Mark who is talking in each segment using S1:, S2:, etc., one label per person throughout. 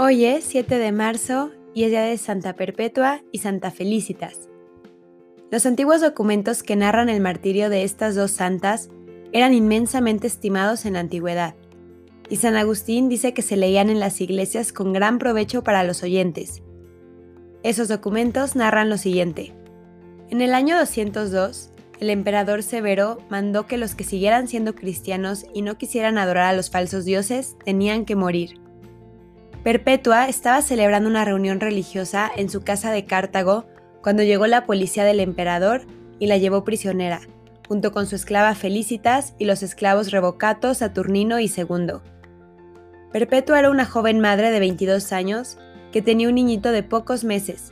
S1: Hoy es 7 de marzo y es día de Santa Perpetua y Santa Felicitas. Los antiguos documentos que narran el martirio de estas dos santas eran inmensamente estimados en la antigüedad, y San Agustín dice que se leían en las iglesias con gran provecho para los oyentes. Esos documentos narran lo siguiente. En el año 202, el emperador Severo mandó que los que siguieran siendo cristianos y no quisieran adorar a los falsos dioses tenían que morir. Perpetua estaba celebrando una reunión religiosa en su casa de Cartago cuando llegó la policía del emperador y la llevó prisionera, junto con su esclava Felicitas y los esclavos Revocato, Saturnino y Segundo. Perpetua era una joven madre de 22 años que tenía un niñito de pocos meses.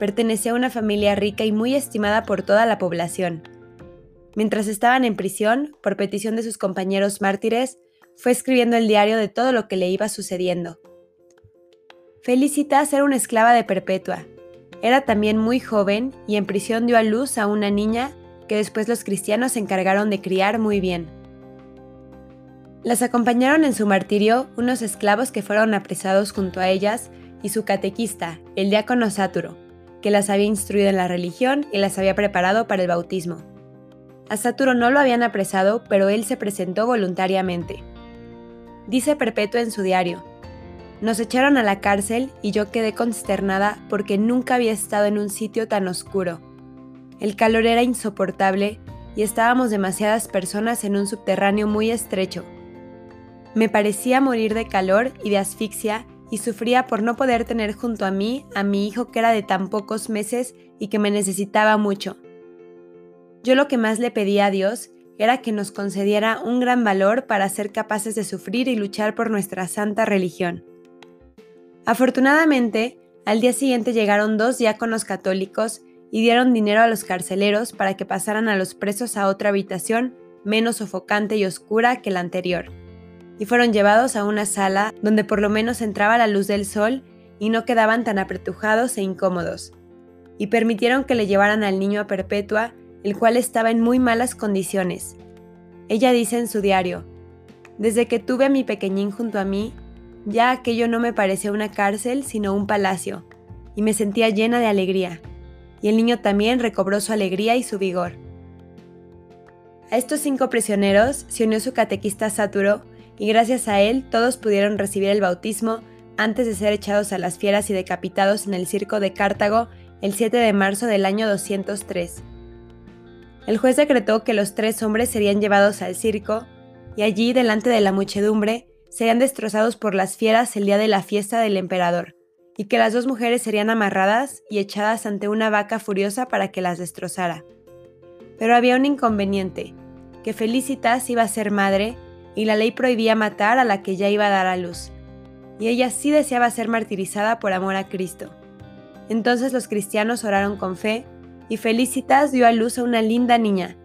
S1: Pertenecía a una familia rica y muy estimada por toda la población. Mientras estaban en prisión, por petición de sus compañeros mártires, fue escribiendo el diario de todo lo que le iba sucediendo. Felicitas era una esclava de Perpetua. Era también muy joven y en prisión dio a luz a una niña que después los cristianos se encargaron de criar muy bien. Las acompañaron en su martirio unos esclavos que fueron apresados junto a ellas y su catequista, el diácono Sáturo, que las había instruido en la religión y las había preparado para el bautismo. A Sáturo no lo habían apresado, pero él se presentó voluntariamente. Dice Perpetua en su diario, nos echaron a la cárcel y yo quedé consternada porque nunca había estado en un sitio tan oscuro. El calor era insoportable y estábamos demasiadas personas en un subterráneo muy estrecho. Me parecía morir de calor y de asfixia y sufría por no poder tener junto a mí a mi hijo que era de tan pocos meses y que me necesitaba mucho. Yo lo que más le pedía a Dios era que nos concediera un gran valor para ser capaces de sufrir y luchar por nuestra santa religión. Afortunadamente, al día siguiente llegaron dos diáconos católicos y dieron dinero a los carceleros para que pasaran a los presos a otra habitación menos sofocante y oscura que la anterior, y fueron llevados a una sala donde por lo menos entraba la luz del sol y no quedaban tan apretujados e incómodos, y permitieron que le llevaran al niño a Perpetua, el cual estaba en muy malas condiciones. Ella dice en su diario, Desde que tuve a mi pequeñín junto a mí, ya aquello no me parecía una cárcel, sino un palacio, y me sentía llena de alegría, y el niño también recobró su alegría y su vigor. A estos cinco prisioneros se unió su catequista Sáturo, y gracias a él todos pudieron recibir el bautismo antes de ser echados a las fieras y decapitados en el circo de Cartago el 7 de marzo del año 203. El juez decretó que los tres hombres serían llevados al circo, y allí, delante de la muchedumbre, serían destrozados por las fieras el día de la fiesta del emperador, y que las dos mujeres serían amarradas y echadas ante una vaca furiosa para que las destrozara. Pero había un inconveniente, que Felicitas iba a ser madre y la ley prohibía matar a la que ya iba a dar a luz, y ella sí deseaba ser martirizada por amor a Cristo. Entonces los cristianos oraron con fe, y Felicitas dio a luz a una linda niña,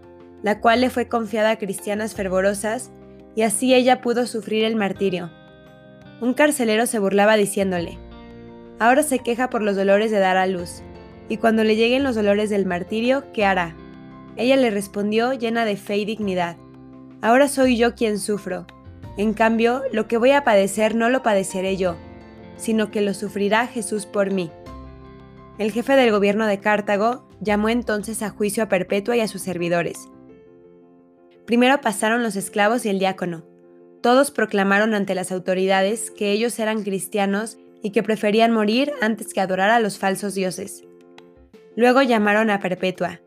S1: la cual le fue confiada a cristianas fervorosas y así ella pudo sufrir el martirio. Un carcelero se burlaba diciéndole, Ahora se queja por los dolores de dar a luz, y cuando le lleguen los dolores del martirio, ¿qué hará? Ella le respondió llena de fe y dignidad, Ahora soy yo quien sufro. En cambio, lo que voy a padecer no lo padeceré yo, sino que lo sufrirá Jesús por mí. El jefe del gobierno de Cartago llamó entonces a juicio a Perpetua y a sus servidores, Primero pasaron los esclavos y el diácono. Todos proclamaron ante las autoridades que ellos eran cristianos y que preferían morir antes que adorar a los falsos dioses. Luego llamaron a Perpetua.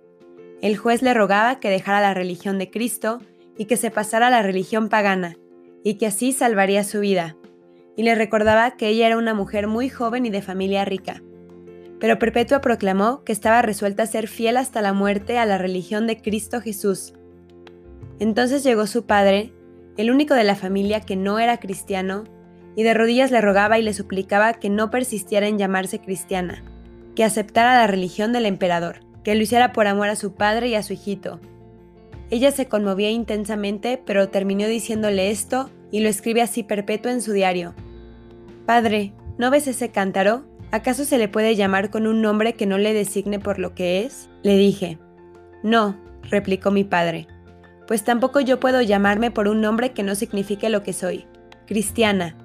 S1: El juez le rogaba que dejara la religión de Cristo y que se pasara a la religión pagana, y que así salvaría su vida. Y le recordaba que ella era una mujer muy joven y de familia rica. Pero Perpetua proclamó que estaba resuelta a ser fiel hasta la muerte a la religión de Cristo Jesús, entonces llegó su padre, el único de la familia que no era cristiano, y de rodillas le rogaba y le suplicaba que no persistiera en llamarse cristiana, que aceptara la religión del emperador, que lo hiciera por amor a su padre y a su hijito. Ella se conmovía intensamente, pero terminó diciéndole esto y lo escribe así perpetuo en su diario. Padre, ¿no ves ese cántaro? ¿Acaso se le puede llamar con un nombre que no le designe por lo que es? Le dije. No, replicó mi padre pues tampoco yo puedo llamarme por un nombre que no signifique lo que soy, cristiana.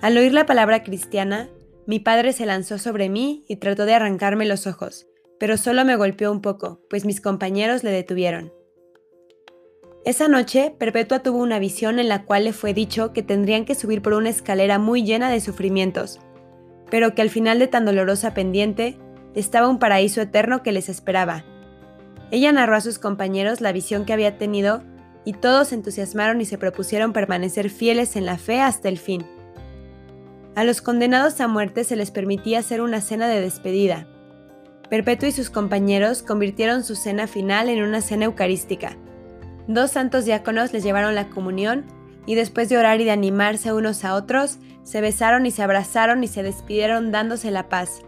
S1: Al oír la palabra cristiana, mi padre se lanzó sobre mí y trató de arrancarme los ojos, pero solo me golpeó un poco, pues mis compañeros le detuvieron. Esa noche, Perpetua tuvo una visión en la cual le fue dicho que tendrían que subir por una escalera muy llena de sufrimientos, pero que al final de tan dolorosa pendiente estaba un paraíso eterno que les esperaba. Ella narró a sus compañeros la visión que había tenido y todos se entusiasmaron y se propusieron permanecer fieles en la fe hasta el fin. A los condenados a muerte se les permitía hacer una cena de despedida. Perpetuo y sus compañeros convirtieron su cena final en una cena eucarística. Dos santos diáconos les llevaron la comunión y después de orar y de animarse unos a otros, se besaron y se abrazaron y se despidieron dándose la paz.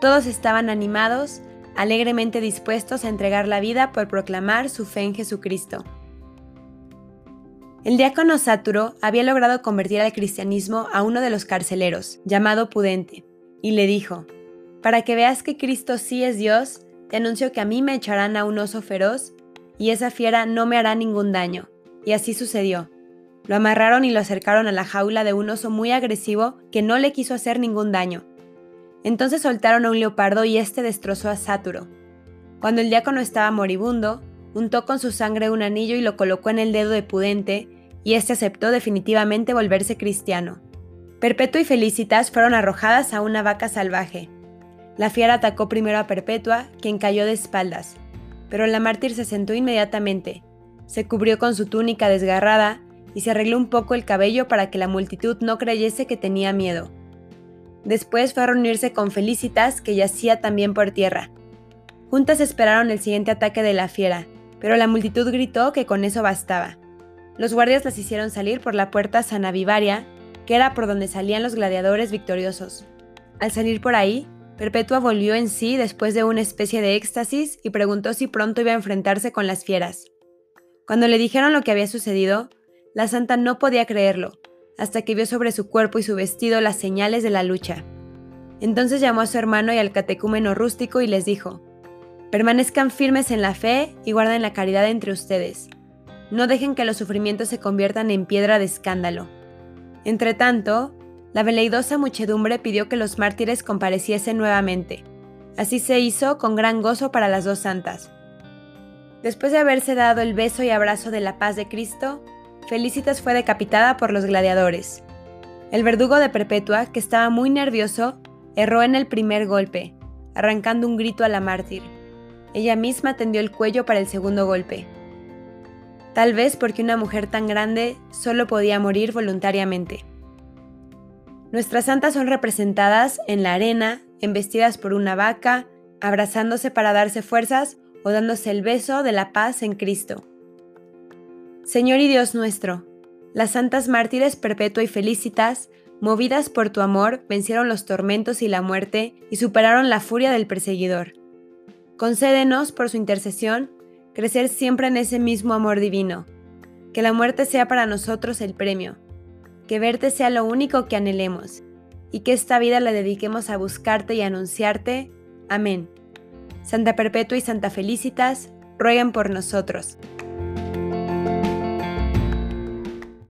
S1: Todos estaban animados, alegremente dispuestos a entregar la vida por proclamar su fe en Jesucristo. El diácono Sáturo había logrado convertir al cristianismo a uno de los carceleros, llamado Pudente, y le dijo, Para que veas que Cristo sí es Dios, te anuncio que a mí me echarán a un oso feroz, y esa fiera no me hará ningún daño. Y así sucedió. Lo amarraron y lo acercaron a la jaula de un oso muy agresivo que no le quiso hacer ningún daño. Entonces soltaron a un leopardo y este destrozó a Sáturo. Cuando el diácono estaba moribundo, untó con su sangre un anillo y lo colocó en el dedo de Pudente, y éste aceptó definitivamente volverse cristiano. Perpetua y Felicitas fueron arrojadas a una vaca salvaje. La fiera atacó primero a Perpetua, quien cayó de espaldas, pero la mártir se sentó inmediatamente, se cubrió con su túnica desgarrada y se arregló un poco el cabello para que la multitud no creyese que tenía miedo. Después fue a reunirse con Felicitas, que yacía también por tierra. Juntas esperaron el siguiente ataque de la fiera, pero la multitud gritó que con eso bastaba. Los guardias las hicieron salir por la puerta Sanavivaria, que era por donde salían los gladiadores victoriosos. Al salir por ahí, Perpetua volvió en sí después de una especie de éxtasis y preguntó si pronto iba a enfrentarse con las fieras. Cuando le dijeron lo que había sucedido, la santa no podía creerlo, hasta que vio sobre su cuerpo y su vestido las señales de la lucha. Entonces llamó a su hermano y al catecúmeno rústico y les dijo, Permanezcan firmes en la fe y guarden la caridad entre ustedes. No dejen que los sufrimientos se conviertan en piedra de escándalo. Entretanto, la veleidosa muchedumbre pidió que los mártires compareciesen nuevamente. Así se hizo con gran gozo para las dos santas. Después de haberse dado el beso y abrazo de la paz de Cristo, Felicitas fue decapitada por los gladiadores. El verdugo de Perpetua, que estaba muy nervioso, erró en el primer golpe, arrancando un grito a la mártir. Ella misma tendió el cuello para el segundo golpe. Tal vez porque una mujer tan grande solo podía morir voluntariamente. Nuestras santas son representadas en la arena, embestidas por una vaca, abrazándose para darse fuerzas o dándose el beso de la paz en Cristo. Señor y Dios nuestro, las santas mártires perpetua y felicitas, movidas por tu amor, vencieron los tormentos y la muerte y superaron la furia del perseguidor. Concédenos, por su intercesión, crecer siempre en ese mismo amor divino. Que la muerte sea para nosotros el premio. Que verte sea lo único que anhelemos. Y que esta vida la dediquemos a buscarte y anunciarte. Amén. Santa Perpetua y Santa Felicitas, rueguen por nosotros.